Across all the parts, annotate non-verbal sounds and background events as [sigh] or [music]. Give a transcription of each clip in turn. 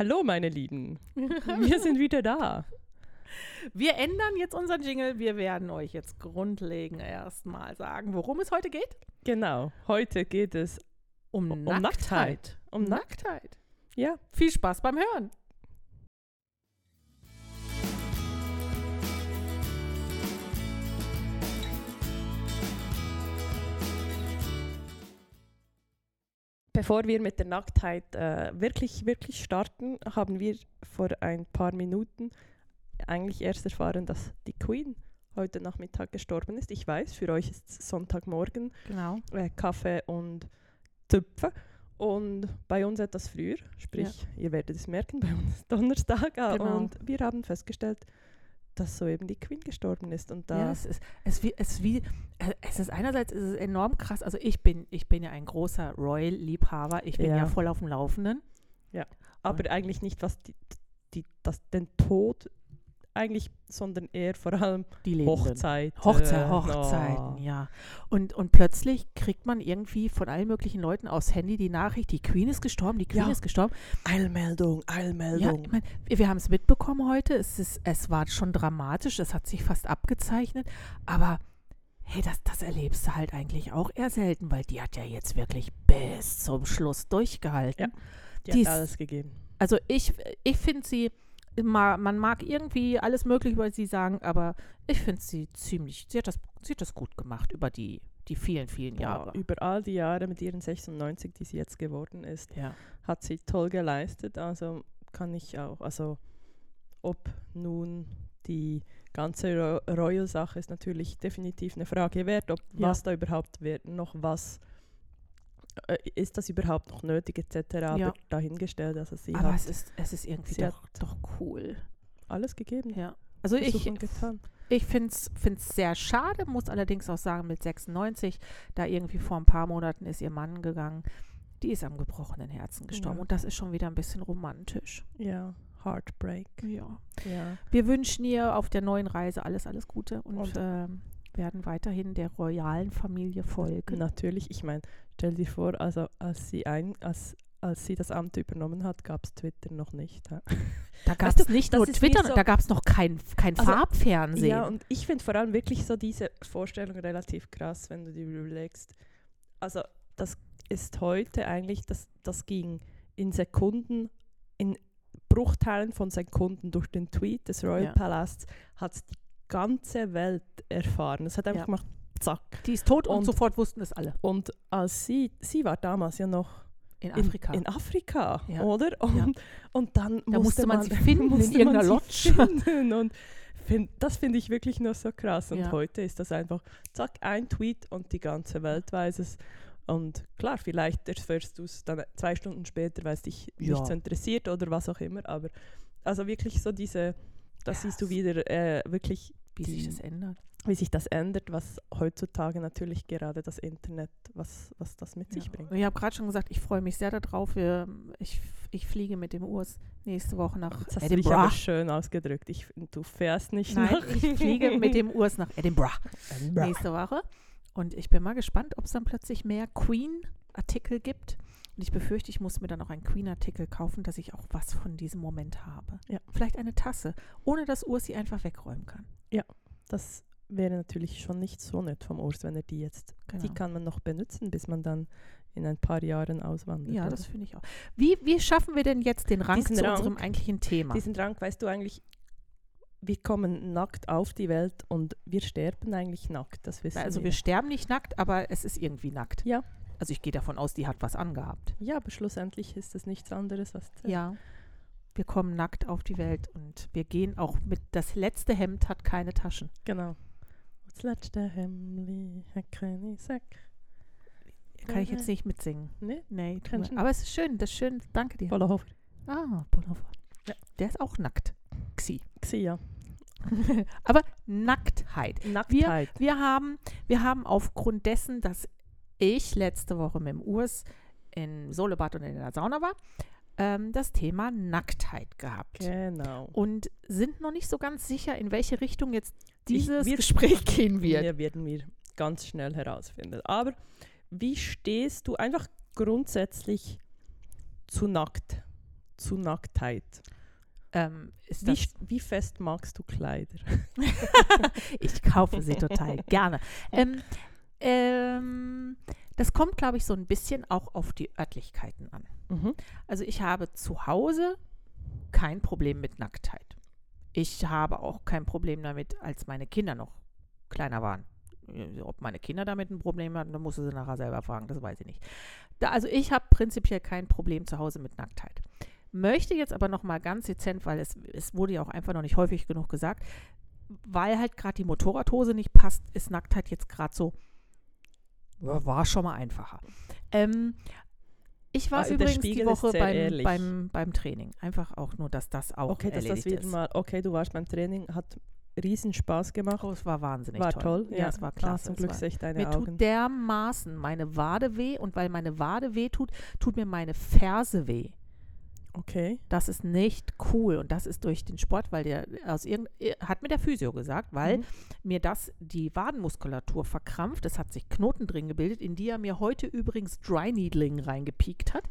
Hallo, meine Lieben. Wir sind wieder da. Wir ändern jetzt unseren Jingle. Wir werden euch jetzt grundlegend erstmal sagen, worum es heute geht. Genau. Heute geht es Um, um Nacktheit. Nacktheit. Um Nacktheit. Ja. Viel Spaß beim Hören. Bevor wir mit der Nacktheit äh, wirklich, wirklich starten, haben wir vor ein paar Minuten eigentlich erst erfahren, dass die Queen heute Nachmittag gestorben ist. Ich weiß, für euch ist es Sonntagmorgen, Genau. äh, Kaffee und Tüpfe. Und bei uns etwas früher, sprich, ihr werdet es merken, bei uns ist Donnerstag. äh, Genau. Und wir haben festgestellt, dass soeben die Queen gestorben ist. Und da Ja, es ist, es, wie, es, wie, äh, es ist einerseits ist es enorm krass. Also ich bin, ich bin ja ein großer Royal-Liebhaber. Ich bin ja. Ja. voll auf dem Laufenden. aber eigentlich nicht, was die, die, das, den Tod eigentlich, sondern eher vor allem Die Lebenden. Hochzeit. Hochzei äh, Hochzeiten, oh. ja. Und, und plötzlich kriegt man irgendwie von allen möglichen Leuten aufs Handy die Nachricht, die Queen ist gestorben, die Queen Ja. ist gestorben. Eilmeldung, Ja, Eilmeldung. ich mein, wir, haben es mitbekommen heute. Es, ist, es war schon dramatisch, es hat sich fast abgezeichnet. Aber hey, das, das erlebst du halt eigentlich auch eher selten, weil die hat ja jetzt wirklich bis zum Schluss durchgehalten. Ja. die, die hat alles gegeben. Also ich, ich finde sie, man mag irgendwie alles Mögliche über sie sagen, aber ich finde sie ziemlich, sie hat, das, sie hat das gut gemacht über die, die vielen, vielen Jahre. Boah, über all die Jahre mit ihren 96, die sie jetzt geworden ist, Ja. hat sie toll geleistet. Also kann ich auch, also ob nun die ganze Ro Royal-Sache ist natürlich definitiv eine Frage wert, ob Ja. was da überhaupt wird, noch was ist das überhaupt noch nötig etc. Aber Ja. dahingestellt, also sie Aber hat es ist, es ist irgendwie doch, doch cool. alles gegeben. Ja. Also ich. Ich finde es sehr schade, muss allerdings auch sagen, mit 96, da irgendwie vor ein paar Monaten ist ihr Mann gegangen, die ist am gebrochenen Herzen gestorben. Ja. Und das ist schon wieder ein bisschen romantisch. Ja, Heartbreak. Ja. Ja. Wir wünschen ihr auf der neuen Reise alles, alles Gute und, Und- ähm, werden weiterhin der royalen Familie folgen. Natürlich, ich meine, stell dir vor, also als sie ein, als, als sie das Amt übernommen hat, gab es Twitter noch nicht. hä? [laughs] Da gab Weißt es du, nicht das nur Twitter, so- da gab es noch kein, kein Also, Farbfernsehen. Ja, und ich finde vor allem wirklich so diese Vorstellung relativ krass, wenn du dir überlegst. Also, das ist heute eigentlich, das, das ging in Sekunden, in Bruchteilen von Sekunden durch den Tweet des Royal Ja. Palasts, hat die ganze Welt erfahren. Es hat einfach Ja. gemacht, zack. die ist tot und, und- sofort wussten es alle. Und als sie, sie war damals ja noch In in Afrika. in Afrika Ja. oder? Und, Ja. und dann Da musste man sie finden [laughs] in musste irgendeiner man Lodge. Und find, das finde ich wirklich nur so krass. Und Ja. heute ist das einfach, zack, ein Tweet und die ganze Welt weiß es. Und klar, vielleicht erfährst du es dann zwei Stunden später, weil es dich nicht so interessiert oder was auch immer. Aber also wirklich so diese, da siehst du wieder äh, wirklich, wie sich die- das ändert. Wie sich das ändert, was heutzutage natürlich gerade das Internet, was, was das mit sich Ja. bringt. Und Ich habe gerade schon gesagt, ich freue mich sehr darauf. Ich, ich fliege mit dem Urs nächste Woche nach Das hast Edinburgh. schön ausgedrückt. Ich, du fährst nicht Nein, nach ich fliege [laughs] mit dem Urs nach Edinburgh Edinburgh. nächste Woche. Und ich bin mal gespannt, ob es dann plötzlich mehr Queen-Artikel gibt. Und ich befürchte, ich muss mir dann auch einen Queen-Artikel kaufen, dass ich auch was von diesem Moment habe. Ja. Vielleicht eine Tasse, ohne dass Urs sie einfach wegräumen kann. Das wäre natürlich schon nicht so nett vom Urs, wenn er die jetzt, die Genau. kann man noch benutzen, bis man dann in ein paar Jahren auswandert. Ja, oder? das finde ich auch. Wie, wie schaffen wir denn jetzt den Rang Diesen zu Rang, unserem eigentlichen Thema? Diesen Drang, weißt du eigentlich, wir kommen nackt auf die Welt und wir sterben eigentlich nackt. Das wissen Also wir. wir sterben nicht nackt, aber es ist irgendwie nackt. Ja. Also ich gehe davon aus, die hat was angehabt. ja, aber schlussendlich ist das nichts anderes als Ja. Wir kommen nackt auf die Welt und wir gehen auch mit, das letzte Hemd hat keine Taschen. Genau. Das letzte Hemmli hat keine Sack. Kann ich jetzt nicht mitsingen. Ne? Nee, du aber es ist schön, das ist schön, danke dir. Bollerhofer. Ah, Pullover. Ja. Der ist auch nackt. Xi. Gsi, ja. [laughs] aber Nacktheit. Nacktheit. Wir haben, wir haben aufgrund dessen, dass ich letzte Woche mit dem Urs in Solebad und in der Sauna war, ähm, das Thema Nacktheit gehabt. Genau. Und sind noch nicht so ganz sicher, in welche Richtung jetzt dieses wir- Gespräch gehen wird. Ja, werden wir ganz schnell herausfinden. Aber wie stehst du einfach grundsätzlich zu nackt zu Nacktheit? Ähm, Wie, wie fest magst du Kleider? [laughs] ich kaufe sie total [laughs] gerne. Ähm, ähm, das kommt, glaube ich, so ein bisschen auch auf die Örtlichkeiten an. Mhm. Also ich habe zu Hause kein Problem mit Nacktheit. Ich habe auch kein Problem damit, als meine Kinder noch kleiner waren. Äh, Ob meine Kinder damit ein Problem hatten, dann musst du sie nachher selber fragen, das weiß ich nicht. Da, also ich habe prinzipiell kein Problem zu Hause mit Nacktheit. Möchte jetzt aber noch mal ganz dezent, weil es, es wurde ja auch einfach noch nicht häufig genug gesagt, weil halt gerade die Motorradhose nicht passt, ist Nacktheit jetzt gerade so, war schon mal einfacher. Ähm, ich war Also übrigens die Woche beim, beim, beim Training. Einfach auch nur, dass das auch Okay, dass das erledigt wieder ist. mal, okay, du warst beim Training, hat riesen Spaß gemacht. Oh, es war wahnsinnig war toll. toll. Ja, es war Ah, klasse. zum Es Glück sehe ich deine mir Augen. tut dermaßen meine Wade weh und weil meine Wade weh tut, tut mir meine Ferse weh. Okay. Das ist nicht cool und das ist durch den Sport, weil der aus irgend hat mir der Physio gesagt, weil Mhm. mir das die Wadenmuskulatur verkrampft. Es hat sich Knoten drin gebildet, in die er mir heute übrigens Dry Needling reingepiekt hat.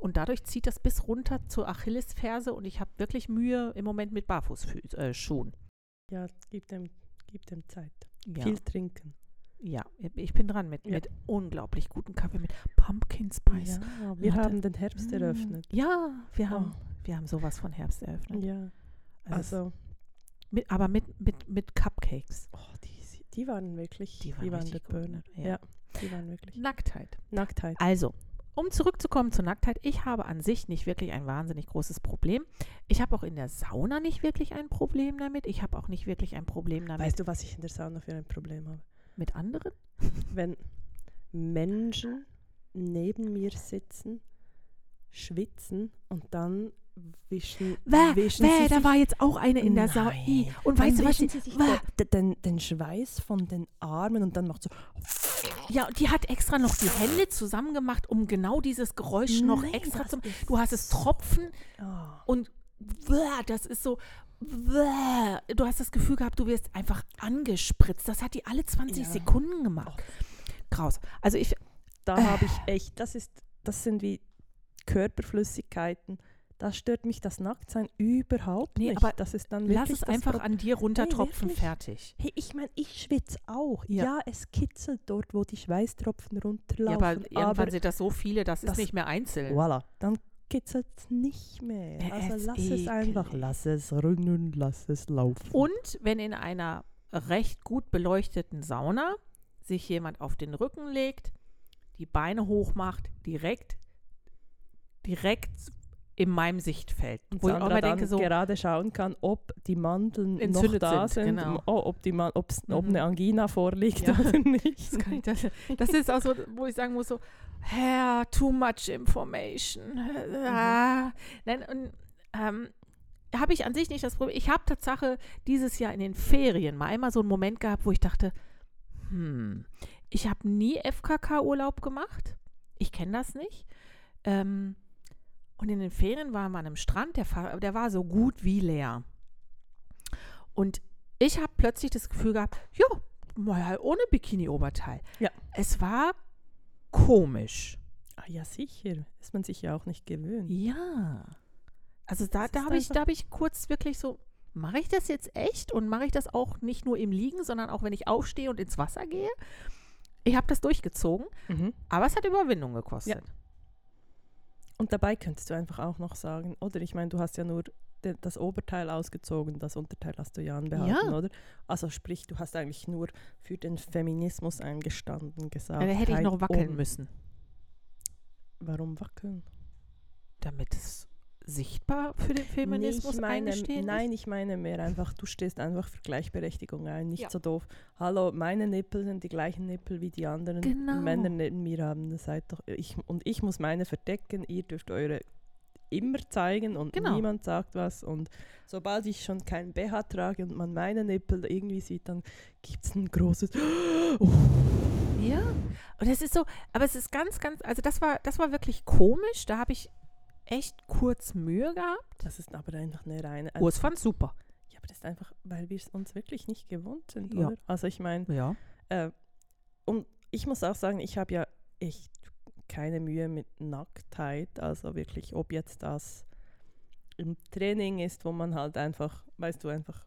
Und dadurch zieht das bis runter zur Achillesferse und ich habe wirklich Mühe im Moment mit Barfußschuhen. Äh. Ja, gib dem, gib dem Zeit. ja. Viel trinken. Ja, ich bin dran mit, Ja. mit unglaublich gutem Kaffee, mit Pumpkin Spice. Ja, wir Warte. haben den Herbst Mm. eröffnet. Ja, wir haben, Oh. wir haben sowas von Herbst eröffnet. Ja, Also, also, mit, aber mit, mit, mit Cupcakes. oh, die, die waren wirklich, Die die waren waren, richtig der gut, Burner. ja. Ja. die waren wirklich. Nacktheit. Nacktheit. Also, um zurückzukommen zur Nacktheit, ich habe an sich nicht wirklich ein wahnsinnig großes Problem. Ich habe auch in der Sauna nicht wirklich ein Problem damit. Ich habe auch nicht wirklich ein Problem damit Weißt du, was ich in der Sauna für ein Problem habe? Mit anderen. Wenn Menschen neben mir sitzen, schwitzen und dann wischen, Wäh, wischen wäh, da war jetzt auch eine in der. Nein. Und weißt du was? sie sich den, den, den Schweiß von den Armen und dann macht so ja, die hat extra noch die Hände zusammen gemacht, um genau dieses Geräusch noch Nein, extra zu Du hast es tropfen Ah. und das ist so. Du hast das Gefühl gehabt, du wirst einfach angespritzt. Das hat die alle 20 Ja. Sekunden gemacht. Kraus. Also ich, da habe ich echt, das ist, das sind wie Körperflüssigkeiten. Da stört mich das Nacktsein überhaupt Nee, nicht. aber das ist dann lass wirklich es das einfach Pro- an dir runtertropfen, wirklich. fertig. Hey, ich meine, ich schwitze auch. Ja. Ja. es kitzelt dort, wo die Schweißtropfen Ja, runterlaufen. aber irgendwann aber sind das so viele, das, ist das- nicht mehr einzeln. voilà, dann kitzelt es nicht mehr. Ja, Also es lass es einfach, eklig. lass es rinnen, lass es laufen. Und wenn in einer recht gut beleuchteten Sauna sich jemand auf den Rücken legt, die Beine hoch macht, direkt, direkt in meinem Sichtfeld. Und wo ich auch Sandra dann denke, so, gerade schauen kann, ob die Mandeln noch da sind, sind, genau. oh, ob, die Man ob's, ob Mhm. eine Angina vorliegt Ja. oder [laughs] nicht. das, das, das ist auch so, wo ich sagen muss, so, Herr, too much information. Ah. Nein, und ähm, habe ich an sich nicht das Problem. Ich habe Tatsache dieses Jahr in den Ferien mal einmal so einen Moment gehabt, wo ich dachte, hm, ich habe nie FKK-Urlaub gemacht. Ich kenne das nicht. Ähm, und in den Ferien waren wir an einem Strand, der, der war so gut wie leer. Und ich habe plötzlich das Gefühl gehabt, ja, mal ohne Bikini-Oberteil. Ja. Es war komisch. Ah, ja, sicher. Ist man sich ja auch nicht gewöhnt. Ja. Also da, da habe ich, da hab ich kurz wirklich so, mache ich das jetzt echt? Und mache ich das auch nicht nur im Liegen, sondern auch wenn ich aufstehe und ins Wasser gehe? Ich habe das durchgezogen, Mhm. aber es hat Überwindung gekostet. Und dabei könntest du einfach auch noch sagen, oder ich meine, du hast ja nur das Oberteil ausgezogen, das Unterteil hast du ja anbehalten, Ja. oder? Also sprich, du hast eigentlich nur für den Feminismus eingestanden, gesagt. Ja, da hätte ich noch wackeln um- müssen, Warum wackeln? damit es sichtbar für den Feminismus Nee, meine, eingestehen Nein, ich meine mehr einfach, du stehst einfach für Gleichberechtigung ein, nicht Ja. so doof. Hallo, meine Nippel sind die gleichen Nippel wie die anderen Genau. Männer neben mir haben. Das seid doch, ich, und ich muss meine verdecken, ihr dürft eure immer zeigen und Genau. niemand sagt was. Und sobald ich schon kein BH trage und man meine Nippel irgendwie sieht, dann gibt es ein großes oh. [gasps] Ja. Und es ist so, aber es ist ganz, ganz, also das war, das war wirklich komisch. Da habe ich echt kurz Mühe gehabt. Das ist aber einfach eine reine. Urs fand super. ja, aber das ist einfach, weil wir es uns wirklich nicht gewohnt sind, Ja. oder? Also ich meine, Ja. Äh, und ich muss auch sagen, ich habe ja echt keine Mühe mit Nacktheit. Also wirklich, ob jetzt das im Training ist, wo man halt einfach, weißt du, einfach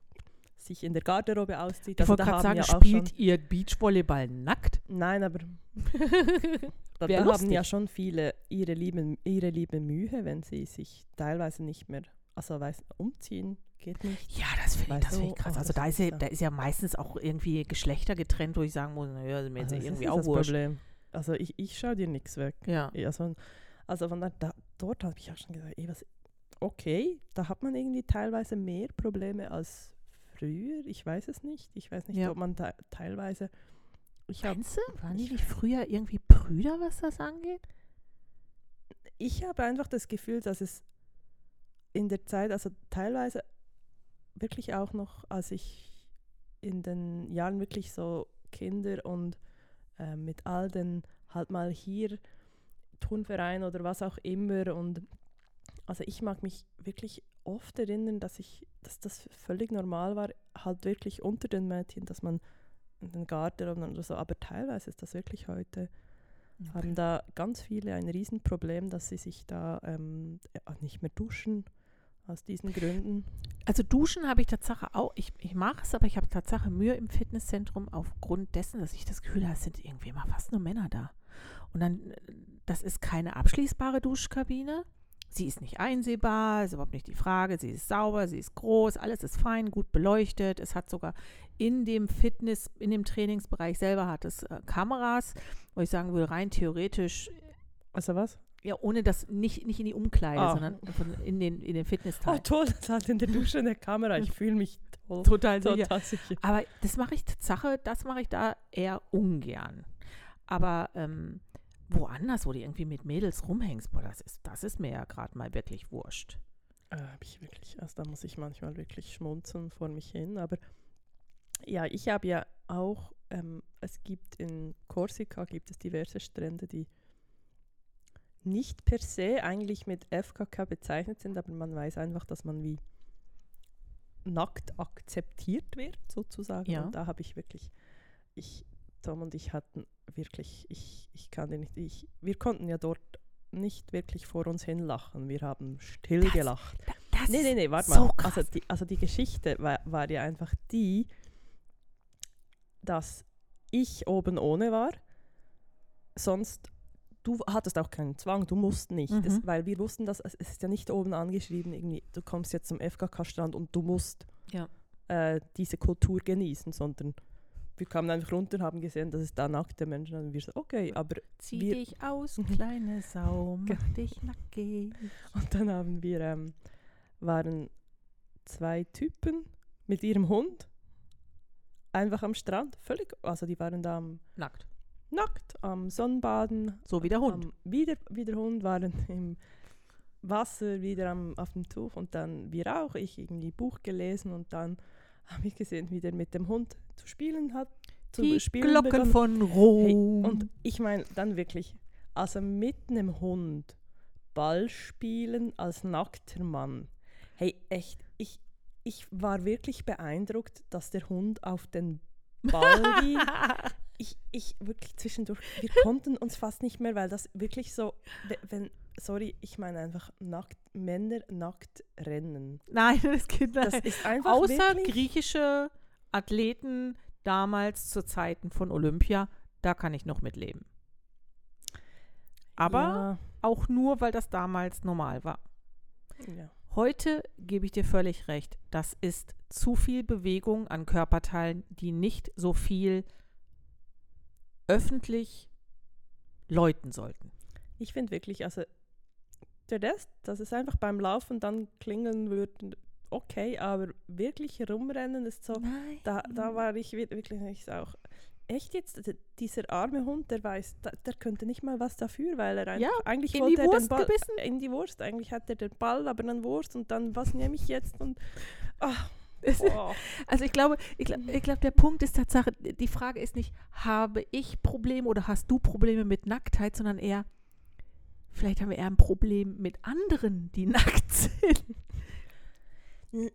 sich in der Garderobe auszieht. Ich wollte da gerade sagen, ja spielt ihr Beachvolleyball nackt? Nein, aber [laughs] da, da haben ja schon viele ihre liebe, ihre liebe Mühe, wenn sie sich teilweise nicht mehr, also weiß, umziehen geht nicht. Ja, das finde ich, das find ich krass. oh, Also da ist, ja, da ist ja meistens auch irgendwie Geschlechter getrennt, wo ich sagen muss, naja, ist mir jetzt Also irgendwie auch wurscht. Problem. Also ich, ich schaue dir nichts weg. Ja. Also, also von da, da, dort habe ich auch schon gesagt, ey, was, okay, da hat man irgendwie teilweise mehr Probleme als früher. Ich weiß es nicht. Ich weiß nicht, Ja. ob man da teilweise. Ich Meinst du, waren die früher irgendwie Brüder, was das angeht? ich habe einfach das Gefühl, dass es in der Zeit, also teilweise wirklich auch noch, als ich in den Jahren wirklich so Kinder und äh, mit all den halt mal hier Turnverein oder was auch immer. Und also ich mag mich wirklich oft erinnern, dass ich, dass das völlig normal war, halt wirklich unter den Mädchen, dass man in den Garten oder so, aber teilweise ist das wirklich heute. Haben da ganz viele ein Riesenproblem, dass sie sich da ähm, nicht mehr duschen aus diesen Gründen. Also duschen habe ich Tatsache auch, ich, ich mache es, aber ich habe Tatsache Mühe im Fitnesszentrum aufgrund dessen, dass ich das Gefühl habe, es sind irgendwie immer fast nur Männer da. Und dann, das ist keine abschließbare Duschkabine. Sie ist nicht einsehbar, ist überhaupt nicht die Frage. Sie ist sauber, sie ist groß, alles ist fein, gut beleuchtet. Es hat sogar in dem Fitness, in dem Trainingsbereich selber hat es äh, Kameras, wo ich sagen würde, rein theoretisch, Also was? Ja, ohne das nicht, nicht in die Umkleide, Ah. sondern in den, in den Oh Fitnessteil. toll, das hat in der Dusche eine Kamera. Ich fühle mich toll. Total sicher. Total sicher. Aber das mache ich Tatsache, das mache ich da eher ungern. Aber ähm, woanders, wo du irgendwie mit Mädels rumhängst, boah, das ist, das ist mir ja gerade mal wirklich wurscht. Äh, hab ich wirklich, also da muss ich manchmal wirklich schmunzeln vor mich hin. Aber ja, ich habe ja auch, ähm, es gibt in Korsika gibt es diverse Strände, die nicht per se eigentlich mit FKK bezeichnet sind, aber man weiß einfach, dass man wie nackt akzeptiert wird, sozusagen. Ja. Und da habe ich wirklich, ich, Tom und ich hatten wirklich, ich, ich kann dir nicht, ich, wir konnten ja dort nicht wirklich vor uns hin lachen. Wir haben still Das- gelacht. Das Nee, nee, nee, warte so mal. krass. Also die, also die Geschichte war, war ja einfach die, dass ich oben ohne war. Sonst, du hattest auch keinen Zwang, du musst nicht. Mhm. Das, weil wir wussten, dass es ist ja nicht oben angeschrieben, irgendwie, du kommst jetzt zum FKK-Strand und du musst Ja. äh, diese Kultur genießen, sondern wir kamen einfach runter und haben gesehen, dass es da nackte Menschen sind. Und wir so, okay, aber Zieh wir- dich aus, Mhm. kleine Sau, mach dich nackig. Und dann haben wir, ähm, waren zwei Typen mit ihrem Hund einfach am Strand, völlig, also die waren da am, Nackt. Nackt, am Sonnenbaden, So wie der Hund. am, wie, der, wie der Hund waren [laughs] im Wasser, wieder am, auf dem Tuch und dann wir auch, ich irgendwie Buch gelesen und dann [laughs] habe ich gesehen, wie der mit dem Hund zu spielen hat, zu Die spielen Glocken begonnen. von Rom. Und ich meine, dann wirklich, also mit einem Hund Ball spielen als nackter Mann. Hey, echt, ich, ich war wirklich beeindruckt, dass der Hund auf den Ball [laughs] ging. Ich, ich wirklich zwischendurch, wir konnten uns fast nicht mehr, weil das wirklich so, we- wenn, sorry, ich meine einfach nackt, Männer nackt rennen. Nein, [laughs] das geht Das nicht. ist einfach Außer griechische Athleten damals zu Zeiten von Olympia, da kann ich noch mitleben. Aber ja, auch nur, weil das damals normal war. ja. Heute gebe ich dir völlig recht. Das ist zu viel Bewegung an Körperteilen, die nicht so viel öffentlich läuten sollten. Ich finde wirklich, also der Rest, dass es einfach beim Laufen dann klingeln würde, okay, aber wirklich rumrennen ist so, Nein. da, da war ich wir- wirklich ich auch, echt jetzt, dieser arme Hund, der weiß, da, der könnte nicht mal was dafür, weil er einfach, Ja, eigentlich in wollte die er den Ball, gebissen. in die Wurst, eigentlich hat er den Ball, aber dann Wurst und dann, was nehme ich jetzt und, ach, oh. Also ich glaube, ich, ich glaube, der Punkt ist Tatsache, die Frage ist nicht, habe ich Probleme oder hast du Probleme mit Nacktheit, sondern eher, vielleicht haben wir eher ein Problem mit anderen, die [laughs] nackt sind.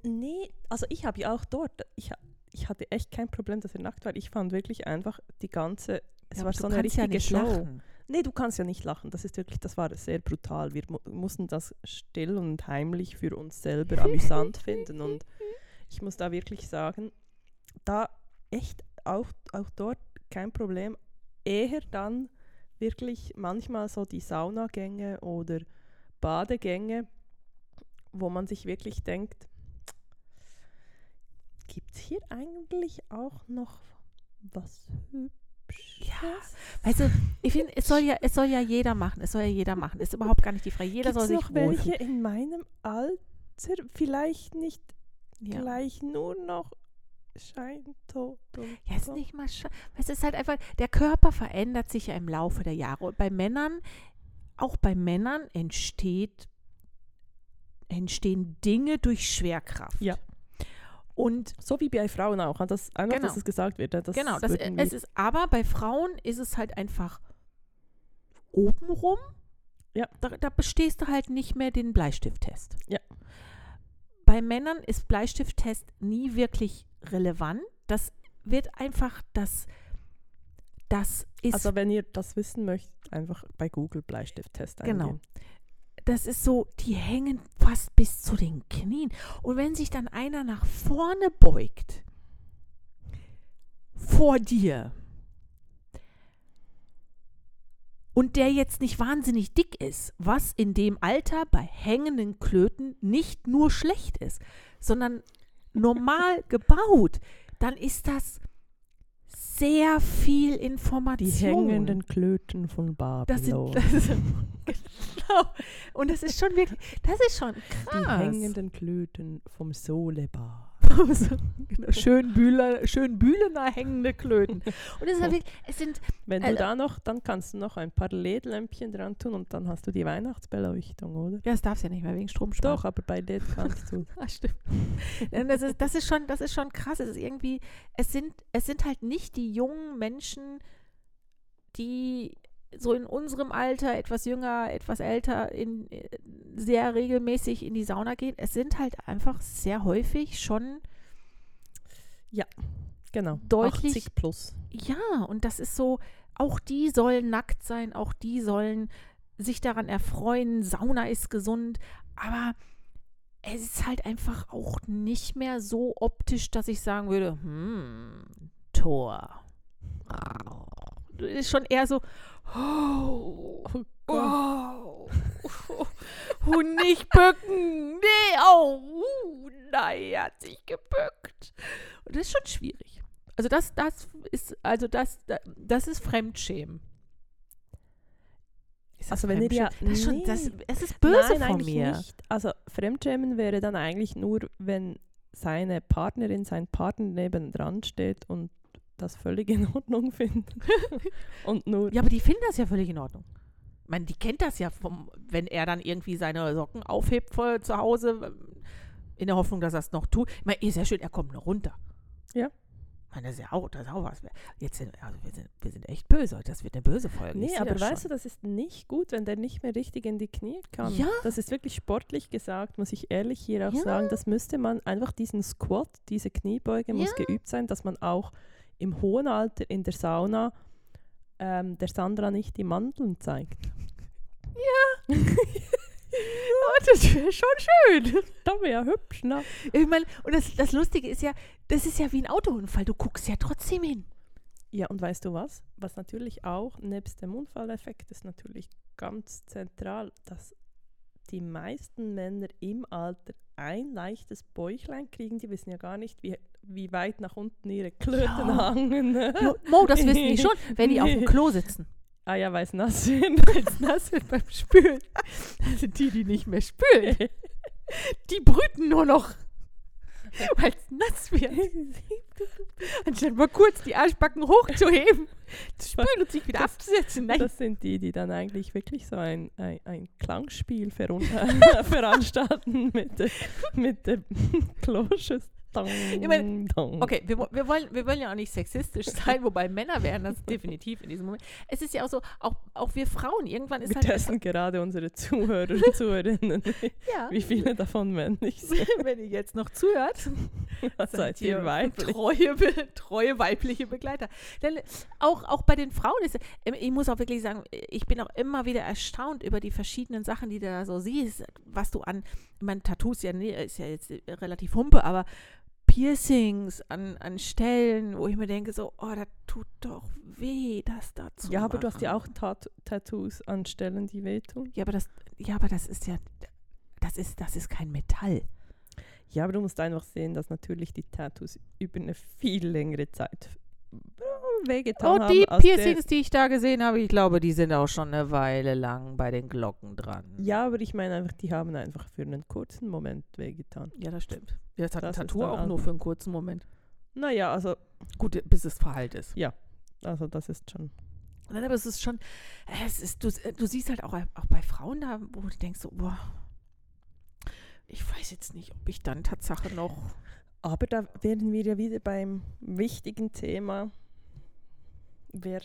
Nee, also ich habe ja auch dort, ich, ich hatte echt kein Problem, dass er nackt war. Ich fand wirklich einfach die ganze, es Ja, war so eine ja richtige nicht Show. lachen. Nee, du kannst ja nicht lachen. Das ist wirklich, das war sehr brutal. Wir mu mussten das still und heimlich für uns selber amüsant finden. Und [laughs] ich muss da wirklich sagen, da echt auch, auch dort kein Problem. Eher dann wirklich manchmal so die Saunagänge oder Badegänge, wo man sich wirklich denkt, gibt es hier eigentlich auch noch was Hübsches? Ja, du, ich finde, es soll ja, es soll ja jeder machen. Es soll ja jeder machen. Ist überhaupt gar nicht die Frage. Jeder Gibt's soll sich noch welche wohlfühlen. in meinem Alter? Vielleicht nicht Ja. gleich nur noch scheintot Ja, ist nicht mal scha- Es ist halt einfach, der Körper verändert sich ja im Laufe der Jahre. Und bei Männern, auch bei Männern entsteht, entstehen Dinge durch Schwerkraft. Ja. Und So wie bei Frauen auch. Das, einfach, Genau. dass es gesagt wird. ja, Das genau, das, es ist, aber bei Frauen ist es halt einfach obenrum. Ja. Da, da bestehst du halt nicht mehr den Bleistifttest. Ja. Bei Männern ist Bleistifttest nie wirklich relevant. Das wird einfach das, das ist also wenn ihr das wissen möchtet, einfach bei Google Bleistifttest Genau. eingeben. das ist so, die hängen fast bis zu den Knien. Und wenn sich dann einer nach vorne beugt, vor dir, und der jetzt nicht wahnsinnig dick ist, was in dem Alter bei hängenden Klöten nicht nur schlecht ist, sondern normal [laughs] gebaut, dann ist das sehr viel Die Information. hängenden Klöten von Das sind, Babylon. das ist, [laughs] genau. Und das ist schon wirklich, das ist schon Die krass. hängenden Klöten vom Solebar. So, genau, schön, Bühler, schön Bühlener hängende Klöten. Und ist halt wirklich, es sind, Wenn Äh, du da noch, dann kannst du noch ein paar LED-Lämpchen dran tun und dann hast du die Weihnachtsbeleuchtung, oder? ja, das darfst du ja nicht mehr wegen Stromsparen. Doch, aber bei LED kannst du. [laughs] Ah, stimmt. Das, ist, das, ist schon, das ist schon krass. Es ist irgendwie, es sind, es sind halt nicht die jungen Menschen, die so in unserem Alter, etwas jünger, etwas älter, in, äh, sehr regelmäßig in die Sauna gehen. Es sind halt einfach sehr häufig schon, Genau. Deutlich- 80 plus. ja, und das ist so, auch die sollen nackt sein, auch die sollen sich daran erfreuen, Sauna ist gesund, aber es ist halt einfach auch nicht mehr so optisch, dass ich sagen würde, hm, Tor. Ist schon eher so, oh, Oh oh, [laughs] oh, nicht bücken, nee, oh, uh, nein, er hat sich gebückt. Und das ist schon schwierig. Also das, das ist, also das, das ist Fremdschämen. Ist das Also wenn ihr ja- das ist schon, das, nee. es ist böse Nein, von mir. Nicht. Also Fremdschämen wäre dann eigentlich nur, wenn seine Partnerin, sein Partner nebendran steht und das völlig in Ordnung [laughs] findet. und nur Ja, aber die finden das ja völlig in Ordnung. Ich meine, die kennt das ja, vom, wenn er dann irgendwie seine Socken aufhebt vor, zu Hause, ähm, in der Hoffnung, dass er es noch tut. Ich meine, ist ja schön, er kommt noch runter. Ja. Ich meine, das ist ja auch, das ist auch was. Jetzt sind, also wir, sind, wir sind echt böse. Das wird eine böse Folge. Nee, aber weißt du, das ist nicht gut, wenn der nicht mehr richtig in die Knie kann. Ja. Das ist wirklich sportlich gesagt, muss ich ehrlich hier auch Ja. sagen. Das müsste man einfach diesen Squat, diese Kniebeuge muss Ja. geübt sein, dass man auch im hohen Alter in der Sauna ähm, der Sandra nicht die Mandeln zeigt. Ja, [laughs] das wäre schon schön. Das wäre hübsch, ne? Ich meine, und das, das Lustige ist ja, das ist ja wie ein Autounfall. Du guckst ja trotzdem hin. Ja, und weißt du was? Was natürlich auch, nebst dem Unfalleffekt, ist natürlich ganz zentral, dass die meisten Männer im Alter ein leichtes Bäuchlein kriegen. Die wissen ja gar nicht, wie, wie weit nach unten ihre Klöten Ja. hangen. ne? Mo, das wissen die schon, wenn die auf dem. Klo sitzen. Ah ja, weil es nass [laughs] sind. Als nass wird beim Spülen. Das sind die, die nicht mehr spülen. Die brüten nur noch, weil es nass wird. [laughs] Anstatt mal kurz die Arschbacken hochzuheben, zu spülen und sich wieder Das- abzusetzen. Nein, Das sind die, die dann eigentlich wirklich so ein, ein, ein Klangspiel [laughs] veranstalten mit, mit dem [laughs] Kloschüssel. Dong, meine. Okay, wir, wir, wollen, wir wollen ja auch nicht sexistisch [laughs] sein, wobei Männer wären das definitiv in diesem Moment. Es ist ja auch so, auch, auch wir Frauen, irgendwann ist Wir halt. testen gerade unsere Zuhörer und Zuhörerinnen, [laughs] Ja, wie viele davon männlich [laughs] sind. wenn ihr jetzt noch zuhört, Seid ihr weiblich? Treue, treue weibliche Begleiter. Denn auch, auch bei den Frauen ist, ähm, ich muss auch wirklich sagen, ich bin auch immer wieder erstaunt über die verschiedenen Sachen, die du da so siehst, was du an, ich meine, Tattoos ja, ist ja jetzt relativ humpe, aber Piercings an, an Stellen, wo ich mir denke, so, oh, das tut doch weh, das da zu Ja, aber du hast ja auch machen. Tat Tattoos an Stellen, die wehtun. Ja, aber das, ja, aber das ist ja, das ist, das ist kein Metall. Ja, aber du musst einfach sehen, dass natürlich die Tattoos über eine viel längere Zeit wehgetan Und haben. die als der- Piercings, die ich da gesehen habe, ich glaube, die sind auch schon eine Weile lang bei den Glocken dran. Ja, aber ich meine einfach, die haben einfach für einen kurzen Moment wehgetan. Ja, das stimmt. Hat Das ein ist Tattoo auch nur für einen kurzen Moment. Naja, also, Gut, bis es verheilt ist. also das ist schon. Nein, aber es ist schon, es ist, du, du siehst halt auch, auch bei Frauen da, wo du denkst so, boah, ich weiß jetzt nicht, ob ich dann Tatsache noch, Aber da werden wir ja wieder beim wichtigen Thema. Wer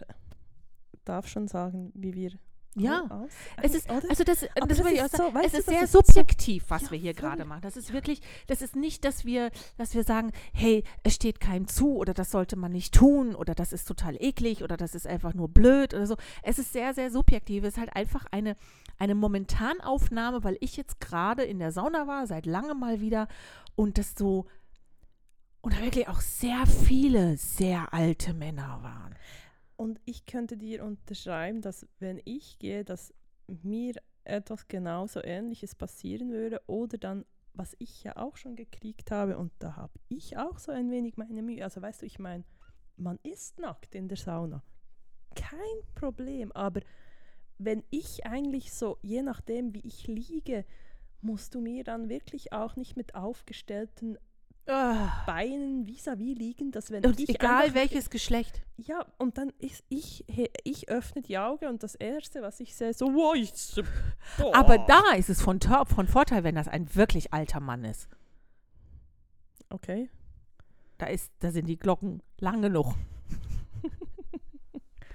darf schon sagen, wie wir ja, aus? es ist, also das, Aber das, das ich auch sagen, so, es du, ist das sehr so- subjektiv, was Ja, wir hier voll. gerade machen. Das ist wirklich, das ist nicht, dass wir, dass wir sagen, hey, es steht keinem zu oder das sollte man nicht tun oder das ist total eklig oder das ist einfach nur blöd oder so. Es ist sehr, sehr subjektiv. Es ist halt einfach eine, eine Momentanaufnahme, weil ich jetzt gerade in der Sauna war, seit langem mal wieder und das so und da wirklich auch sehr viele sehr alte Männer waren. Und ich könnte dir unterschreiben, dass wenn ich gehe, dass mir etwas genauso Ähnliches passieren würde oder dann, was ich ja auch schon gekriegt habe und da habe ich auch so ein wenig meine Mühe. Also weißt du, ich meine, man ist nackt in der Sauna. Kein Problem, aber wenn ich eigentlich so, je nachdem wie ich liege, musst du mir dann wirklich auch nicht mit aufgestellten. Beinen vis-à-vis liegen, dass wenn Und ich egal welches Geschlecht. ja, und dann ist ich, ich öffne die Augen und das Erste, was ich sehe, so, wow, ich, boah. Aber da ist es von, von Vorteil, wenn das ein wirklich alter Mann ist. Okay. Da, ist, da sind die Glocken lang genug.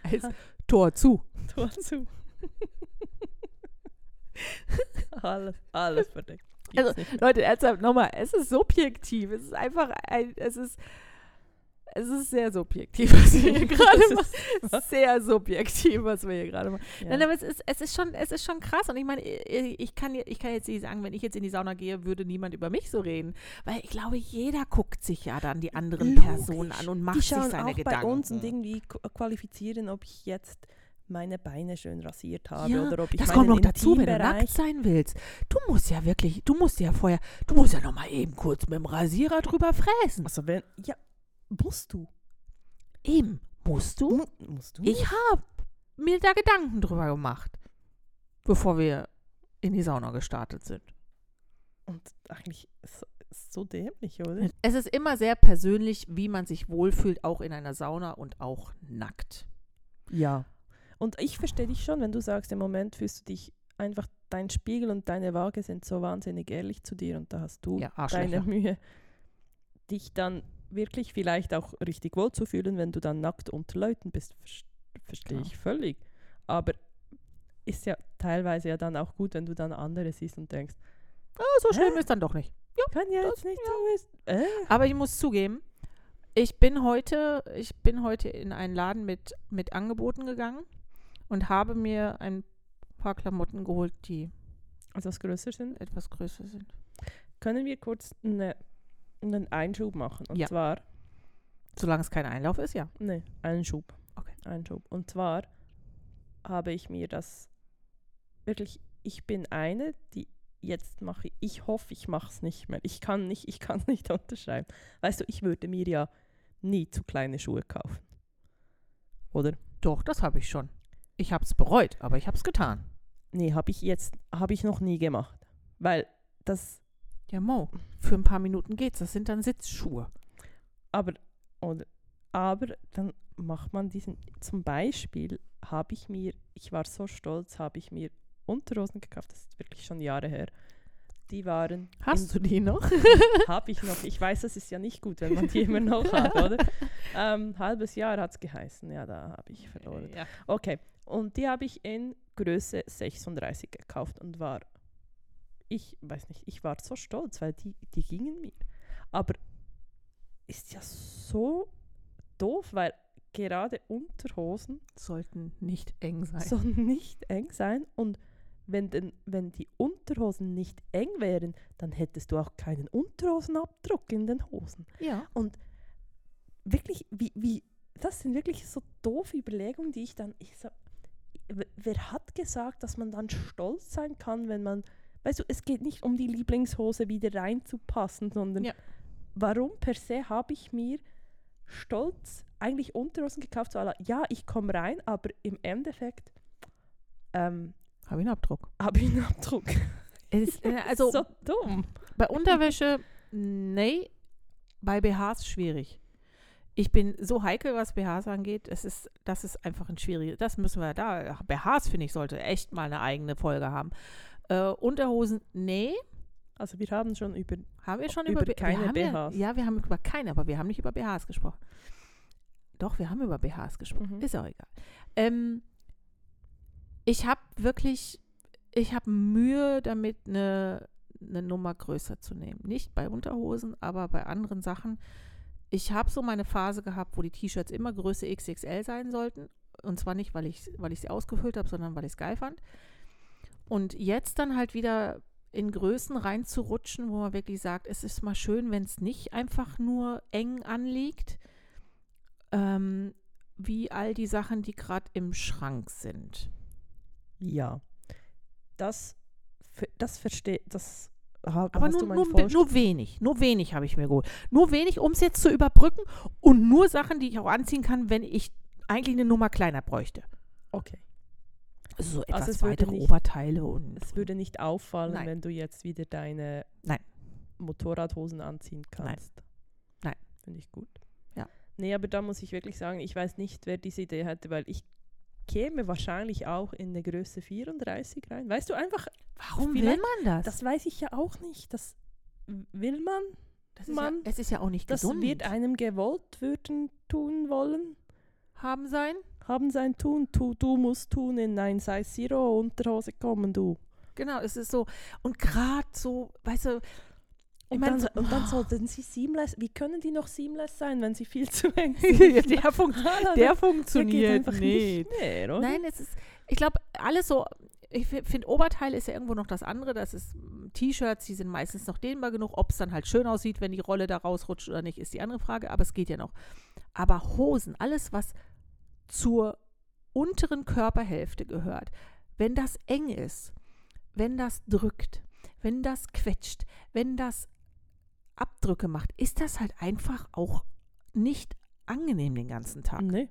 [laughs] Ist Tor zu. Tor zu. [laughs] alles, alles verdeckt. Also, nicht. Leute, ernsthaft nochmal, es ist subjektiv. Es ist einfach ein, es ist, es ist sehr subjektiv, was wir hier [laughs] gerade machen. ist- sehr subjektiv, was wir hier gerade machen. ja. Nein, aber es ist, es ist schon, es ist schon krass. Und ich meine, ich kann, ich kann jetzt nicht sagen, wenn ich jetzt in die Sauna gehe, würde niemand über mich so reden. Weil ich glaube, jeder guckt sich ja dann die anderen Logisch. Personen an und macht die sich seine auch Gedanken. bei uns und irgendwie qu- qualifizieren, ob ich jetzt meine Beine schön rasiert habe Ja, oder ob ich das kommt noch dazu, wenn du nackt sein willst. Du musst ja wirklich, du musst ja vorher, du musst ja noch mal eben kurz mit dem Rasierer drüber fräsen. Also wenn, ja, musst du. Eben, musst du? Mu musst du? Ich habe mir da Gedanken drüber gemacht, bevor wir in die Sauna gestartet sind. Und eigentlich ist ist so dämlich, oder? Es ist immer sehr persönlich, wie man sich wohlfühlt, auch in einer Sauna und auch nackt. Ja. Und ich verstehe dich schon, wenn du sagst, im Moment fühlst du dich einfach, dein Spiegel und deine Waage sind so wahnsinnig ehrlich zu dir und da hast du Ja, deine. Mühe, dich dann wirklich vielleicht auch richtig wohl zu fühlen, wenn du dann nackt unter Leuten bist. Ver- Verstehe Klar. ich völlig. Aber ist ja teilweise ja dann auch gut, wenn du dann andere siehst und denkst, Ah, so schlimm Hä? ist dann doch nicht. kann ja jetzt nicht so ist. Äh? Aber ich muss zugeben, ich bin heute, ich bin heute in einen Laden mit, mit Angeboten gegangen und habe mir ein paar Klamotten geholt, die Also was größer sind. etwas größer sind. Können wir kurz eine, einen Einschub machen? Und Ja. zwar Solange es kein Einlauf ist, ja. Nee, einen Schub. Okay. Einen Schub. Und zwar habe ich mir das wirklich, ich bin eine, die jetzt mache, ich- ich hoffe, ich mache es nicht mehr. Ich kann nicht, ich kann [laughs] nicht unterschreiben. Weißt du, ich würde mir ja nie zu kleine Schuhe kaufen. Oder? Doch, das habe ich schon. Ich habe es bereut, aber ich habe es getan. Nee, habe ich jetzt, habe ich noch nie gemacht. Weil das, Ja, Mo, für ein paar Minuten geht's. Das sind dann Sitzschuhe. aber, oder, aber dann macht man diesen, zum Beispiel habe ich mir, ich war so stolz, habe ich mir Unterhosen gekauft, das ist wirklich schon Jahre her. die waren. Hast du die noch? [laughs] Habe ich noch. Ich weiß, das ist ja nicht gut, wenn man die immer noch hat, oder? [laughs] Ähm, halbes Jahr hat es geheißen. Ja, da habe ich verloren. Ja. Okay, und die habe ich in Größe 36 gekauft und war, ich weiß nicht, ich war so stolz, weil die, die gingen mir. Aber ist ja so doof, weil gerade Unterhosen Sollten nicht eng sein. sollen nicht eng sein und wenn, denn, wenn die Unterhosen nicht eng wären, dann hättest du auch keinen Unterhosenabdruck in den Hosen. Ja. Wirklich, wie, wie, das sind wirklich so doofe Überlegungen, die ich dann, ich so, wer hat gesagt, dass man dann stolz sein kann, wenn man, weißt du, es geht nicht um die Lieblingshose wieder reinzupassen, sondern Ja. warum per se habe ich mir stolz eigentlich Unterhosen gekauft, so la, ja, ich komme rein, aber im Endeffekt ähm, Habe ich einen Abdruck. habe ich einen Abdruck. [laughs] Es ist, äh, [laughs] also so dumm. bei Unterwäsche, nee, bei BHs schwierig. Ich bin so heikel, was BHs angeht. Es ist, das ist einfach ein schwieriges. Das müssen wir da. BHs, finde ich, sollte echt mal eine eigene Folge haben. Äh, Unterhosen, nee. Also wir haben schon über Haben wir schon Über über, keine BHs. Ja, ja, wir haben über keine, aber wir haben nicht über BHs gesprochen. Doch, wir haben über BHs gesprochen. Mhm. Ist auch egal. Ähm, ich habe wirklich, ich habe Mühe damit, eine, eine Nummer größer zu nehmen. Nicht bei Unterhosen, aber bei anderen Sachen. Ich habe so meine Phase gehabt, wo die T-Shirts immer Größe XXL sein sollten. Und zwar nicht, weil ich, weil ich sie ausgefüllt habe, sondern weil ich es geil fand. Und jetzt dann halt wieder in Größen reinzurutschen, wo man wirklich sagt, es ist mal schön, wenn es nicht einfach nur eng anliegt, ähm, wie all die Sachen, die gerade im Schrank sind. Ja. Das, das verstehe, das ha- Aber nur, nur, nur wenig, nur wenig habe ich mir geholt. Nur wenig, um es jetzt zu überbrücken und nur Sachen, die ich auch anziehen kann, wenn ich eigentlich eine Nummer kleiner bräuchte. Okay. Also so etwas es würde weitere nicht- Oberteile und Es würde nicht auffallen, Nein. wenn du jetzt wieder deine Nein. Motorradhosen anziehen Nein. kannst. Nein. Finde ich gut. Ja. Nee, aber da muss ich wirklich sagen, ich weiß nicht, wer diese Idee hatte, weil ich käme wahrscheinlich auch in eine Größe 34 rein. Weißt du, einfach, warum will man das? das weiß ich ja auch nicht. Das will man, das ist man- ja, es ist ja auch nicht das gesund. wird einem gewollt würden, tun wollen. haben sein. Haben sein Tun, tu, du musst tun in ein Size Zero Unterhose kommen, du. Genau, es ist so. Und gerade so, weißt du, ich Und, meine, dann, so, und dann sollten sie seamless, wie können die noch seamless sein, wenn sie viel zu eng [laughs] sind? der, fun Hallo, [laughs] der der funktioniert einfach nicht. mehr? Nein, es ist, ich glaube, alles so, ich finde, Oberteil ist ja irgendwo noch das andere. Das ist mm, T-Shirts, die sind meistens noch dehnbar genug. Ob es dann halt schön aussieht, wenn die Rolle da rausrutscht oder nicht, ist die andere Frage, aber es geht ja noch. Aber Hosen, alles, was zur unteren Körperhälfte gehört, wenn das eng ist, wenn das drückt, wenn das quetscht, wenn das Abdrücke macht, ist das halt einfach auch nicht angenehm den ganzen Tag. Nee.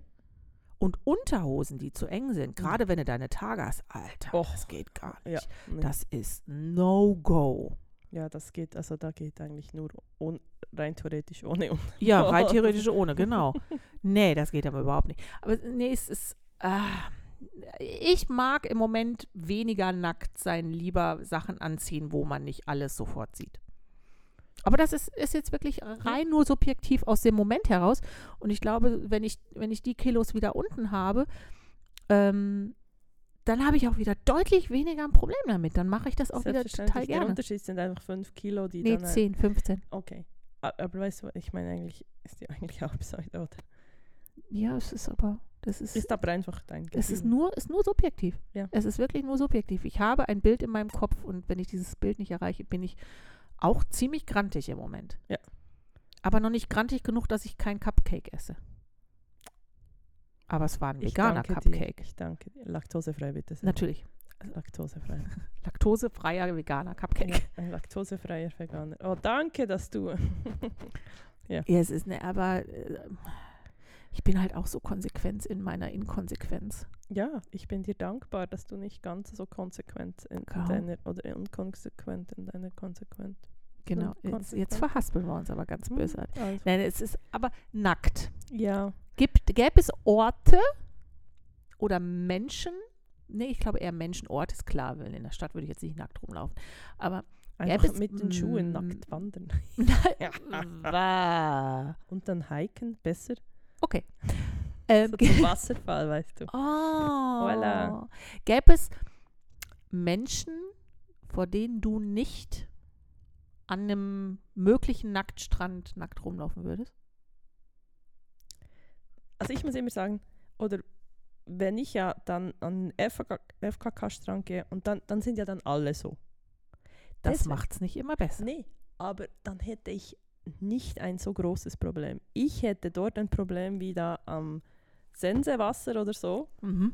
Und Unterhosen, die zu eng sind, gerade wenn du deine Tage hast, Alter, Och. das geht gar Ja, nicht. nee. Das ist No-Go. ja, das geht, also da geht eigentlich nur ohne, rein theoretisch ohne. Ja, rein [laughs] theoretisch ohne, genau. [laughs] Nee, das geht aber überhaupt nicht. Aber nee, es ist. ah, ich mag im Moment weniger nackt sein, lieber Sachen anziehen, wo man nicht alles sofort sieht. Aber das ist, ist jetzt wirklich rein nur subjektiv aus dem Moment heraus. Und ich glaube, wenn ich, wenn ich die Kilos wieder unten habe, ähm, dann habe ich auch wieder deutlich weniger ein Problem damit. Dann mache ich das auch wieder total Selbstverständlich. Der gerne. Unterschied sind einfach 5 Kilo, die Nee, dann. ein- 10, 15. Okay. Aber weißt du, ich meine, eigentlich ist die eigentlich [laughs] Halbseite, oder? Ja, es ist aber, das ist, Ist aber einfach dein Gefühl. es ist nur, ist nur subjektiv. Ja. Es ist wirklich nur subjektiv. Ich habe ein Bild in meinem Kopf und wenn ich dieses Bild nicht erreiche, bin ich auch ziemlich grantig im Moment. Ja. Aber noch nicht grantig genug, dass ich kein Cupcake esse. Aber es war ein veganer danke dir. Cupcake. Ich danke dir. Laktosefrei bitte. sehr. Natürlich. Laktosefrei. [laughs] Laktosefreier veganer Cupcake. Ja, ein laktosefreier Veganer. Oh, danke, dass du. [laughs] Ja, es ist ne, aber äh, ich bin halt auch so konsequent in meiner Inkonsequenz. ja, ich bin dir dankbar, dass du nicht ganz so konsequent in, Kaum. deiner oder unkonsequent in deiner Konsequenz. Genau. Jetzt, jetzt verhaspeln wir uns aber ganz Hm, bösartig. Also, Nein, es ist aber nackt. ja, Gibt, gäbe es Orte oder Menschen, nee, ich glaube eher Menschen, Ort ist klar, weil in der Stadt würde ich jetzt nicht nackt rumlaufen, aber Einfach mit den Schuhen nackt wandern. [laughs] [laughs] Wa- Und dann hiken, besser. Okay. Ähm, So Wasserfall, weißt du. [laughs] Oh. Voilà. Gäbe es Menschen, vor denen du nicht an einem möglichen Nacktstrand nackt rumlaufen würdest? Also ich muss immer sagen, oder wenn ich ja dann an den FKK FKK-Strand gehe und dann, dann sind ja dann alle so. Das macht es nicht immer besser. Nee, aber dann hätte ich nicht ein so großes Problem. Ich hätte dort ein Problem wie da am Sensewasser oder so. Mhm.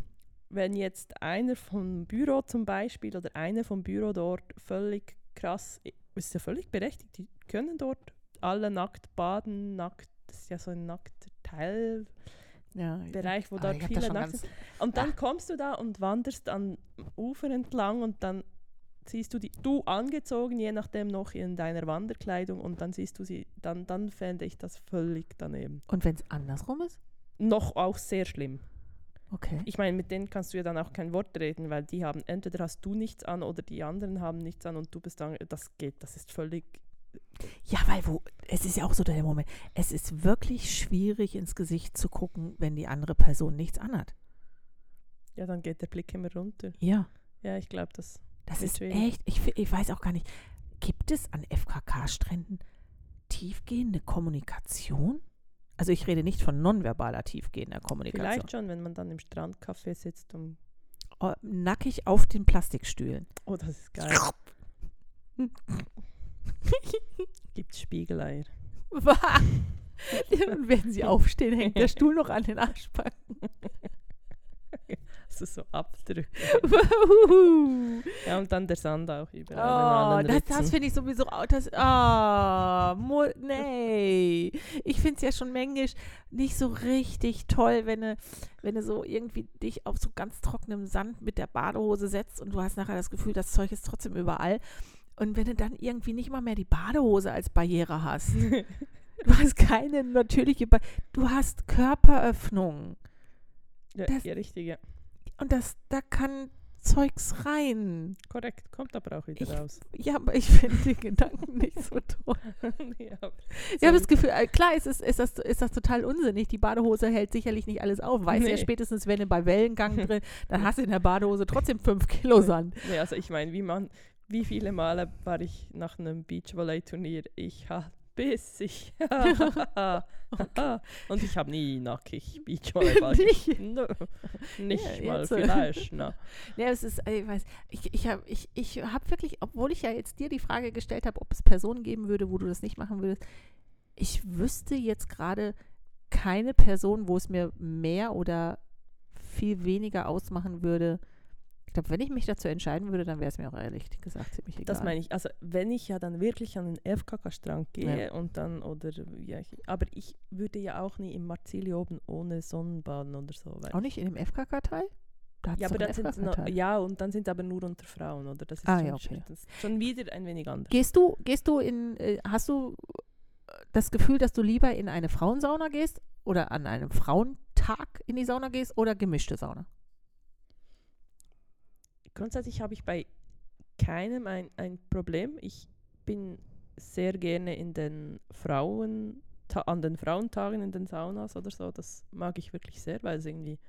Wenn jetzt einer vom Büro zum Beispiel oder einer vom Büro dort völlig krass, ist ja völlig berechtigt, die können dort alle nackt baden, nackt, das ist ja so ein nackter Teilbereich, Ja, wo Ah, dort viele nackt sind. Und dann kommst du da und wanderst am Ufer entlang und dann siehst du die, du angezogen, je nachdem noch in deiner Wanderkleidung und dann siehst du sie, dann, dann fände ich das völlig daneben. Und wenn es andersrum ist? Noch auch sehr schlimm. Okay. Ich meine, mit denen kannst du ja dann auch kein Wort reden, weil die haben, entweder hast du nichts an oder die anderen haben nichts an und du bist dann, das geht, das ist völlig, Ja, weil wo, es ist ja auch so der Moment, es ist wirklich schwierig ins Gesicht zu gucken, wenn die andere Person nichts anhat. ja, dann geht der Blick immer runter. Ja. Ja, ich glaube, das, Das ist echt, ich, ich weiß auch gar nicht, gibt es an FKK-Stränden tiefgehende Kommunikation? Also ich rede nicht von nonverbaler tiefgehender Kommunikation. vielleicht schon, wenn man dann im Strandcafé sitzt und, Oh, nackig auf den Plastikstühlen. oh, das ist geil. [laughs] Gibt Spiegeleier. Und [laughs] wenn sie aufstehen, hängt der Stuhl noch an den Arschbacken. [laughs] Also so Abdrücke. oh, [laughs] Ja, und dann der Sand auch überall. allen das, das finde ich sowieso. au- Das, mu- nee. Ich finde es ja schon manchmal nicht so richtig toll, wenn du, wenn du so irgendwie dich auf so ganz trockenem Sand mit der Badehose setzt und du hast nachher das Gefühl, das Zeug ist trotzdem überall. Und wenn du dann irgendwie nicht mal mehr die Badehose als Barriere hast. [laughs] Du hast keine natürliche ba Du hast Körperöffnung. ja, das- ja, richtig, ja. Und das, da kann Zeugs rein. Korrekt, kommt aber auch wieder Ich- raus. Ja, aber ich finde den Gedanken [laughs] nicht so toll. [laughs] ja, Ich habe das Gefühl, äh, klar ist, es, ist, das, ist das total unsinnig. Die Badehose hält sicherlich nicht alles auf. Weißt du ja Nee. spätestens, wenn du bei Wellengang [laughs] drin, dann hast du in der Badehose trotzdem fünf Kilo Sand. Nee, also ich meine, wie man, wie viele Male war ich nach einem Beachvolley-Turnier? Ich habe bissig. [laughs] Und ich habe nie nackig [laughs] Beachvolleyball Nicht? Nö, Nicht Ja, mal vielleicht. Na. [laughs] Ja, es ist, ich weiß, ich, ich habe ich, ich hab wirklich, obwohl ich ja jetzt dir die Frage gestellt habe, ob es Personen geben würde, wo du das nicht machen würdest, ich wüsste jetzt gerade keine Person, wo es mir mehr oder viel weniger ausmachen würde. Ich glaube, wenn ich mich dazu entscheiden würde, dann wäre es mir auch ehrlich gesagt ziemlich egal. Das meine ich. Also wenn ich ja dann wirklich an den FKK-Strand gehe und dann, oder ja, ich, aber ich würde ja auch nie im Marzili oben ohne Sonnenbaden oder so. Auch nicht in dem FKK-Teil? Ja, aber dann sind noch, ja, und dann sind aber nur unter Frauen, oder? Das ist Ah, schon, ja, okay. das ist schon wieder ein wenig anders. Gehst du, gehst du in, äh, hast du äh, das Gefühl, dass du lieber in eine Frauensauna gehst oder an einem Frauentag in die Sauna gehst oder gemischte Sauna? Grundsätzlich habe ich bei keinem ein, ein Problem. Ich bin sehr gerne in den Frauen, an den Frauentagen in den Saunas oder so. Das mag ich wirklich sehr, weil es irgendwie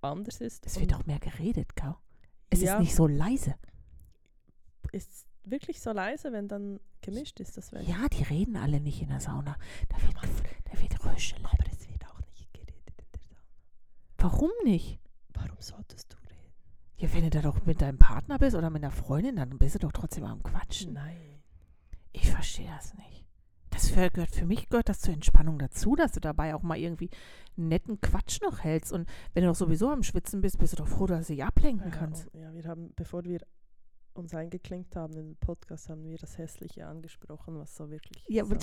anders ist. Es wird auch mehr geredet, Kau. Es Ja. ist nicht so leise. ist wirklich so leise, wenn dann gemischt ist. Das Ja, die reden alle nicht in der Sauna. Da wird, gef- da wird röscheln. Aber es wird auch nicht geredet in der Sauna. Warum nicht? Warum solltest du? Ja, wenn du da doch mit deinem Partner bist oder mit einer Freundin, dann bist du doch trotzdem am Quatschen. Nein. Ich verstehe das nicht. Das für, gehört, für mich gehört das zur Entspannung dazu, dass du dabei auch mal irgendwie einen netten Quatsch noch hältst. Und wenn du doch sowieso am Schwitzen bist, bist du doch froh, dass du dich ablenken kannst. Ja, ja, wir haben, bevor wir uns eingeklinkt haben in den Podcast, haben wir das Hässliche angesprochen, was so wirklich. Ja, aber-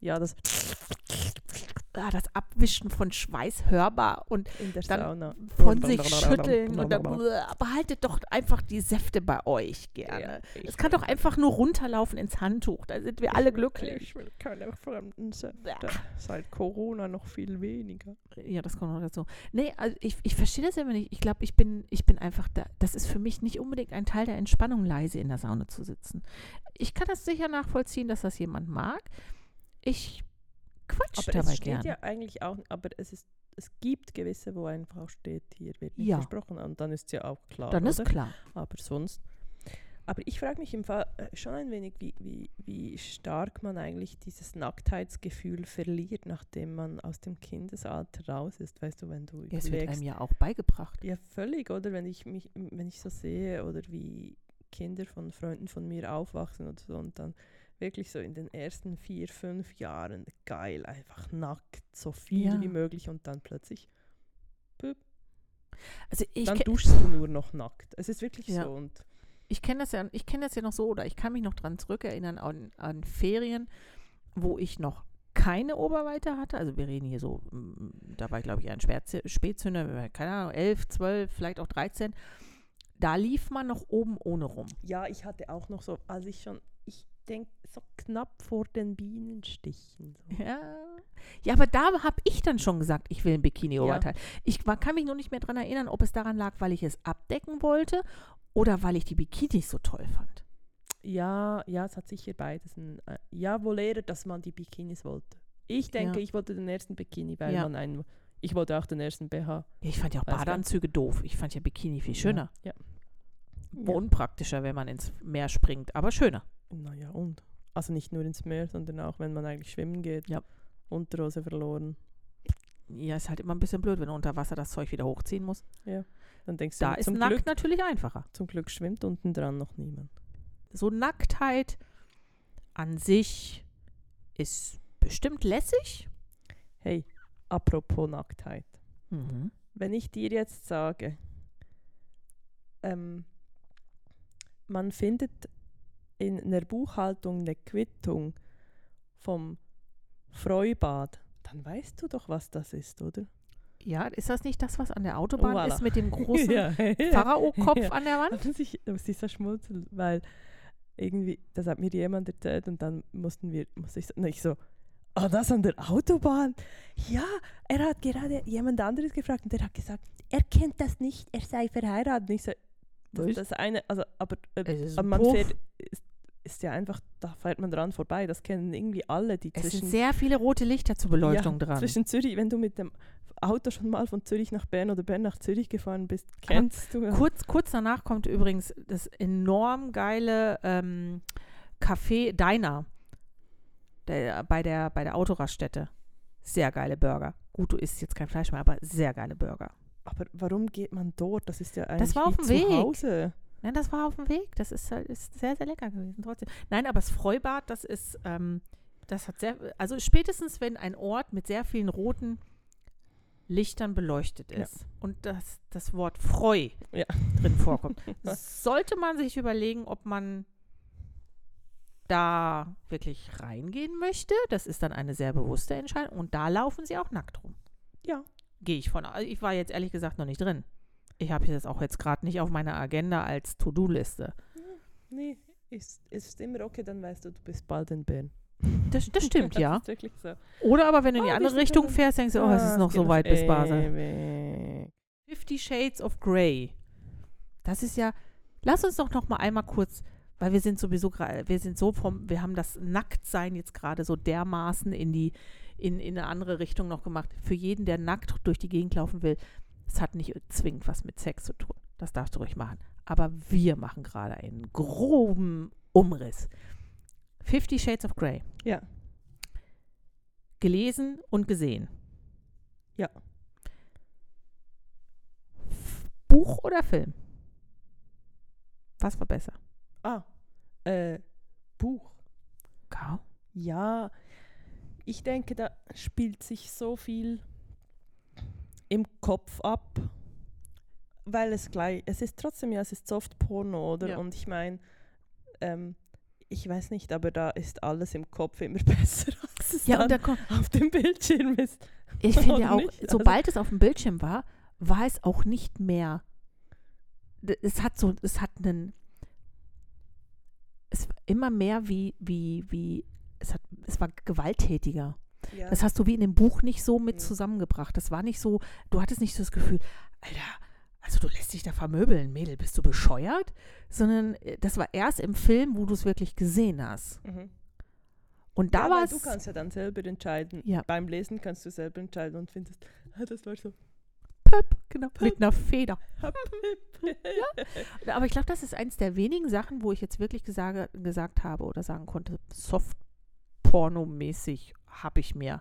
ja das. [laughs] ah, das Abwischen von Schweiß hörbar und dann von sich schütteln und dann behaltet doch einfach die Säfte bei euch gerne. Es kann doch einfach nur runterlaufen ins Handtuch, da sind wir alle glücklich. Ich will keine fremden Säfte. Seit Corona noch viel weniger. Ja, das kommt noch dazu. Nee, also ich, ich verstehe das immer nicht. Ich glaube, ich bin, ich bin einfach da. Das ist für mich nicht unbedingt ein Teil der Entspannung, leise in der Sauna zu sitzen. Ich kann das sicher nachvollziehen, dass das jemand mag. Ich quatsch Aber dabei es steht gern. ja eigentlich auch, aber es ist, es gibt gewisse, wo einfach auch steht, hier wird nicht Ja. gesprochen. Und dann ist es ja auch klar. Dann ist oder? klar. Aber sonst. Aber ich frage mich im Fall äh, schon ein wenig, wie, wie, wie stark man eigentlich dieses Nacktheitsgefühl verliert, nachdem man aus dem Kindesalter raus ist. Weißt du, wenn du Ja, es wird einem ja auch beigebracht. Ja, völlig, oder? Wenn ich mich, wenn ich so sehe oder wie Kinder von Freunden von mir aufwachsen oder so und dann wirklich so in den ersten vier, fünf Jahren geil, einfach nackt, so viel Ja. wie möglich und dann plötzlich, Also ich, dann duschst du nur noch nackt. Es ist wirklich Ja. so und ich kenne das ja, ich kenne das ja noch so, oder ich kann mich noch dran zurückerinnern an, an Ferien, wo ich noch keine Oberweite hatte. Also wir reden hier so, mm, da war ich glaube ich ein Spätz- Spätzünder, keine Ahnung, 11, 12, vielleicht auch 13. Da lief man noch oben ohne rum. ja, ich hatte auch noch so, als ich schon, ich denke, so knapp vor den Bienenstichen. So. Ja. Ja, aber da habe ich dann schon gesagt, ich will ein Bikini-Oberteil. Ich war, kann mich nur nicht mehr daran erinnern, ob es daran lag, weil ich es abdecken wollte oder weil ich die Bikinis so toll fand. Ja, ja, es hat sicher beides. Ein, äh, ja, wohl eher, dass man die Bikinis wollte. Ich denke, Ja. ich wollte den ersten Bikini, weil Ja. man einen, ich wollte auch den ersten BH. Ja, ich fand ja auch? Badeanzüge doof. Ich fand ja Bikini viel schöner. Ja. Unpraktischer, wenn man ins Meer springt, aber schöner. Naja, und? Also nicht nur ins Meer, sondern auch, wenn man eigentlich schwimmen geht. Ja. Unterhose verloren. Ja, ist halt immer ein bisschen blöd, wenn du unter Wasser das Zeug wieder hochziehen musst. Dann denkst Da du, ist zum, nackt Glück, natürlich einfacher. zum Glück schwimmt unten dran noch niemand. So Nacktheit an sich ist bestimmt lässig. Hey, apropos Nacktheit. Mhm. Wenn ich dir jetzt sage, ähm, man findet in einer Buchhaltung eine Quittung vom Freubad, dann weißt du doch, was das ist, oder? Ja, ist das nicht das, was an der Autobahn Voilà. ist mit dem [laughs] großen ja. Pharao-Kopf Ja. an der Wand? Muss ich, muss ich so schmunzeln, weil irgendwie, das hat mir jemand erzählt und dann mussten wir, musste ich und ich so, ah, das an der Autobahn? Ja, er hat gerade jemand anderes gefragt und der hat gesagt, er kennt das nicht, er sei verheiratet. Und ich so, das, das eine, also, aber, äh, man Puff. fährt, ist, ja einfach, da fährt man dran vorbei, das kennen irgendwie alle, die Es sind zwischen, sehr viele rote Lichter zur Beleuchtung ja, dran. zwischen Zürich, wenn du mit dem Auto schon mal von Zürich nach Bern oder Bern nach Zürich gefahren bist, kennst du. ja. Kurz, kurz danach kommt übrigens das enorm geile ähm, Café Diner der, bei, der, bei der Autoraststätte. Sehr geile Burger. Gut, du isst jetzt kein Fleisch mehr, aber sehr geile Burger. Aber warum geht man dort? Das ist ja eigentlich Das war auf dem zu Weg. Hause. Nein, das war auf dem Weg. Das ist, halt- ist sehr, sehr lecker gewesen trotzdem. Nein, aber das Freubad, das ist, ähm, das hat sehr, also spätestens, wenn ein Ort mit sehr vielen roten Lichtern beleuchtet Ja. ist und das, das Wort Freu Ja. drin vorkommt, [laughs] sollte man sich überlegen, ob man da wirklich reingehen möchte. Das ist dann eine sehr bewusste Entscheidung und da laufen sie auch nackt rum. Ja. Gehe ich von. aus. Ich war jetzt ehrlich gesagt noch nicht drin. Ich habe das auch jetzt gerade nicht auf meiner Agenda als To-Do-Liste. Nee, ist, ist immer okay, dann weißt du, du bist bald in Bern. Das, das stimmt, [laughs] das ja. wirklich so. Oder aber wenn du in die Ah, andere Richtung fährst, denkst du, oh, es Ah, ist noch so weit bis Basel. ewig. Fifty Shades of Grey. Das ist ja, lass uns doch noch mal einmal kurz, weil wir sind sowieso gerade, wir sind so vom, wir haben das Nacktsein jetzt gerade so dermaßen in die, in, in eine andere Richtung noch gemacht. Für jeden, der nackt durch die Gegend laufen will, es hat nicht zwingend was mit Sex zu tun. Das darfst du ruhig machen. Aber wir machen gerade einen groben Umriss. Fifty Shades of Grey. Ja. Gelesen und gesehen. Ja. Buch oder Film? Was war besser? Ah, äh, Buch. Kau? Ja, ich denke, da spielt sich so viel im Kopf ab, weil es gleich, es ist trotzdem ja, es ist Softporno, oder? Ja. Und ich meine, ähm, ich weiß nicht, aber da ist alles im Kopf immer [laughs] besser als es Ja, dann und da kommt, auf dem Bildschirm ist. ich finde ja auch, nicht, also- sobald es auf dem Bildschirm war, war es auch nicht mehr. Es hat so, es hat einen. Es war immer mehr wie, wie, wie, es hat, es war gewalttätiger. Ja. Das hast du wie in dem Buch nicht so mit zusammengebracht. Das war nicht so, du hattest nicht so das Gefühl, Alter, also du lässt dich da vermöbeln, Mädel, bist du bescheuert? Sondern äh, das war erst im Film, wo du es wirklich gesehen hast. mhm. Und da ja, war es. du kannst ja dann selber entscheiden. Ja. Beim Lesen kannst du selber entscheiden und findest, [laughs] ah, das war so. Pöp, genau, mit einer Feder. [laughs] ja. Aber ich glaube, das ist eins der wenigen Sachen, wo ich jetzt wirklich gesage, gesagt habe oder sagen konnte, Soft-Porno-mäßig habe ich mir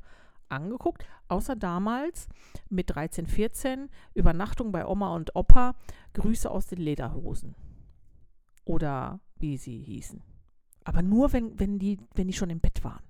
angeguckt. Außer damals mit 13, 14, Übernachtung bei Oma und Opa, Grüße aus den Lederhosen. Oder wie sie hießen. Aber nur, wenn, wenn, die, wenn die schon im Bett waren.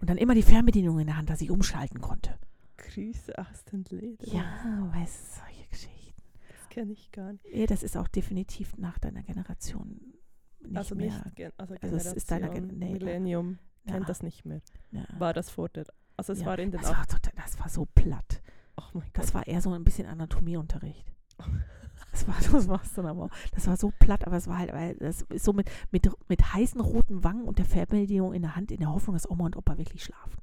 Und dann immer die Fernbedienung in der Hand, dass ich umschalten konnte. Grüße aus den Leder. Ja, weißt du, solche Geschichten. Das kenne ich gar nicht. Nee, das ist auch definitiv nach deiner Generation nicht also mehr. nicht, gen also Also es ist deiner Gen- Generation nee, Millennium Ja, kennt das nicht mehr. ja. War das vor der, also es Ja, war in den das war, total, das war so platt. Oh mein Gott. Das war eher so ein bisschen Anatomieunterricht. [laughs] Das war das war's dann aber. Das war so platt, aber es war halt, weil das ist so mit, mit, mit heißen roten Wangen und der Fernbedienung in der Hand, in der Hoffnung, dass Oma und Opa wirklich schlafen.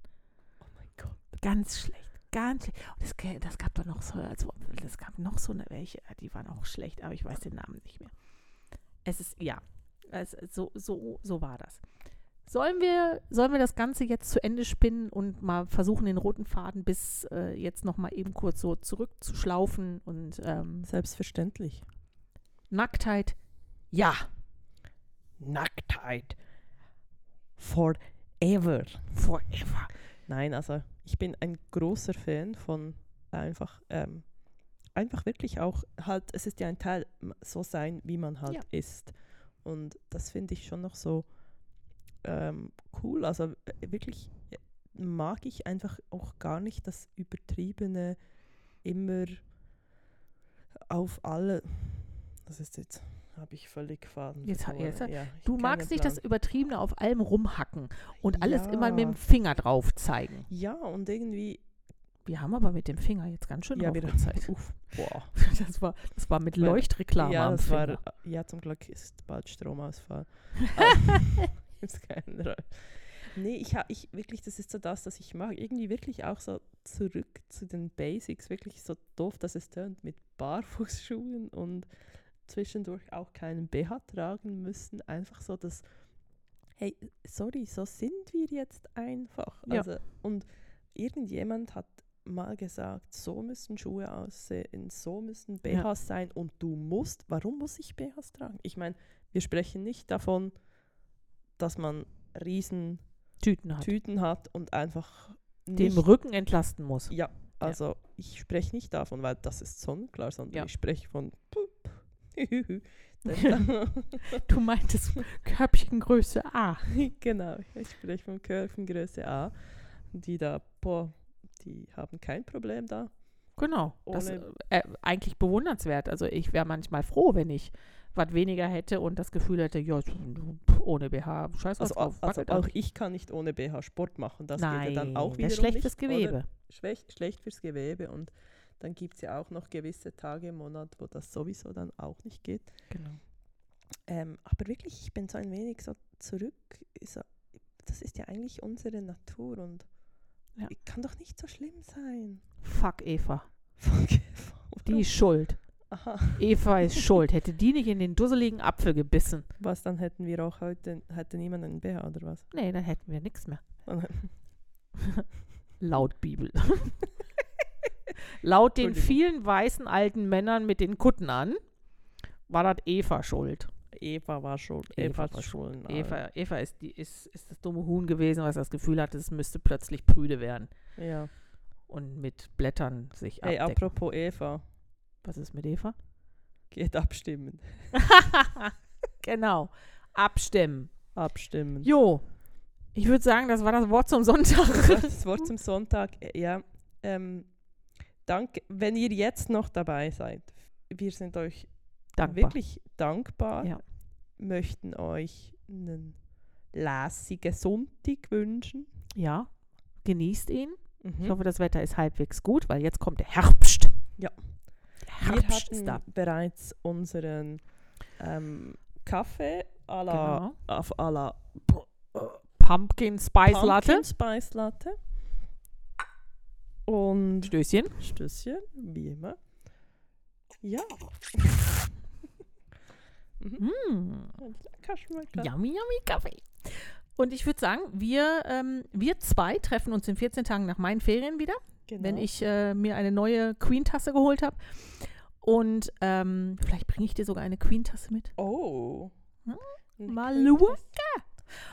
oh mein Gott. Ganz schlecht. Ganz schlecht. Und das, das gab doch noch so, also das gab noch so eine welche, die waren auch schlecht, aber ich weiß den Namen nicht mehr. Es ist, ja, es, so, so, so war das. Sollen wir, sollen wir das Ganze jetzt zu Ende spinnen und mal versuchen, den roten Faden bis äh, jetzt nochmal eben kurz so zurückzuschlaufen und ähm, Selbstverständlich. Nacktheit, ja. Nacktheit. Forever. Forever. Nein, also ich bin ein großer Fan von einfach, ähm, einfach wirklich auch halt, es ist ja ein Teil, so sein, wie man halt Ja. ist. Und das finde ich schon noch so ähm, cool. Also äh, wirklich äh, mag ich einfach auch gar nicht das Übertriebene immer auf alle. Das ist jetzt, habe ich völlig Faden. Jetzt jetzt ja, Du magst nicht das Übertriebene auf allem rumhacken und alles immer mit Ja. dem Finger drauf zeigen. Ja, und irgendwie. Wir haben aber mit dem Finger jetzt ganz schön Ja, drauf wir, gezeigt. uff, boah. [laughs] Das war, das war mit Leuchtreklame Ja, am das war, Finger. ja, zum Glück ist bald Stromausfall. [laughs] [laughs] Gibt's keinen Ra- nee, ich, ha- ich wirklich, das ist so das, was ich mag. Irgendwie wirklich auch so zurück zu den Basics. Wirklich so doof, dass es tönt mit Barfußschuhen und zwischendurch auch keinen BH tragen müssen. Einfach so das, hey, sorry, so sind wir jetzt einfach. Ja. Also, und irgendjemand hat mal gesagt, so müssen Schuhe aussehen, so müssen BHs Ja. sein und du musst, warum muss ich BHs tragen? Ich meine, wir sprechen nicht davon, dass man riesen Tüten hat. Tüten hat und einfach Den nicht, Rücken entlasten muss. ja, also ich spreche nicht davon, weil das ist sonnenklar, sondern Ja. ich spreche von [laughs] [laughs] Du meintest Körbchengröße A. [laughs] genau, ich spreche von Körpergröße A, die da, boah, die haben kein Problem da. Genau. Das Ohne- äh, eigentlich bewundernswert. Also ich wäre manchmal froh, wenn ich was weniger hätte und das Gefühl hätte, ja, ohne BH, scheiß Also, drauf. au- also auch ich kann nicht ohne BH Sport machen. Das Nein, geht ja dann auch wieder das ist schlecht fürs Gewebe. Schlecht, schlecht fürs Gewebe und dann gibt es ja auch noch gewisse Tage im Monat, wo das sowieso dann auch nicht geht. Genau. Ähm, aber wirklich, ich bin so ein wenig so zurück. So, das ist ja eigentlich unsere Natur und Ja. kann doch nicht so schlimm sein. Fuck Eva. Fuck. Die ist schuld. Aha. Eva ist schuld. Hätte die nicht in den dusseligen Apfel gebissen, Was, dann hätten wir auch heute, hätte niemand einen BH oder was? nee, dann hätten wir nichts mehr. [laughs] Laut Bibel. Laut den vielen weißen alten Männern mit den Kutten an, war das Eva schuld. Eva war schon. Eva Eva, war war schon. Eva, Eva ist, die, ist, ist das dumme Huhn gewesen, was das Gefühl hatte, es müsste plötzlich prüde werden Ja. und mit Blättern sich abdecken. apropos Eva, Was ist mit Eva? geht abstimmen. [laughs] genau. Abstimmen. Abstimmen. Jo. Ich würde sagen, das war das Wort zum Sonntag. Das Wort zum Sonntag. Ja. Ähm, danke, wenn ihr jetzt noch dabei seid. Wir sind euch Dankbar. wirklich dankbar. Ja. Möchten euch einen lässigen Sonntag wünschen. Ja, genießt ihn. Mhm. Ich hoffe, das Wetter ist halbwegs gut, weil jetzt kommt der Herbst. Wir hatten bereits unseren ähm, Kaffee à la, Genau. auf à la Pumpkin Spice Latte. Pumpkin Spice Latte. Und Stößchen. Stößchen, wie immer. Ja. [laughs] mhm. Mm. Yummy, yummy Kaffee. Und ich würde sagen, wir, ähm, wir zwei treffen uns in 14 Tagen nach meinen Ferien wieder, Genau. wenn ich äh, mir eine neue Queen-Tasse geholt habe. Und ähm, vielleicht bringe ich dir sogar eine Queen-Tasse mit. Oh. Hm? Eine Mal Queen-Tasse.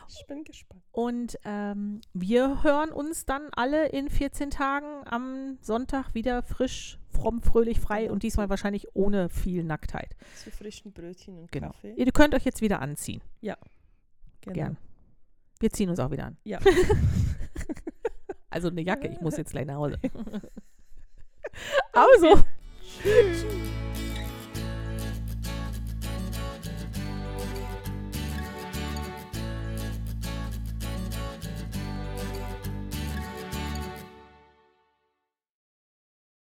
Ich bin gespannt. Und ähm, wir hören uns dann alle in 14 Tagen am Sonntag wieder frisch, fromm, fröhlich, frei Genau. und diesmal wahrscheinlich ohne viel Nacktheit. Zu frischen Brötchen und Genau. Kaffee. Ihr könnt euch jetzt wieder anziehen. Genau. Gern. Wir ziehen uns auch wieder an. Ja. [laughs] Also eine Jacke, ich muss jetzt gleich nach Hause. [laughs] also. Tschüss.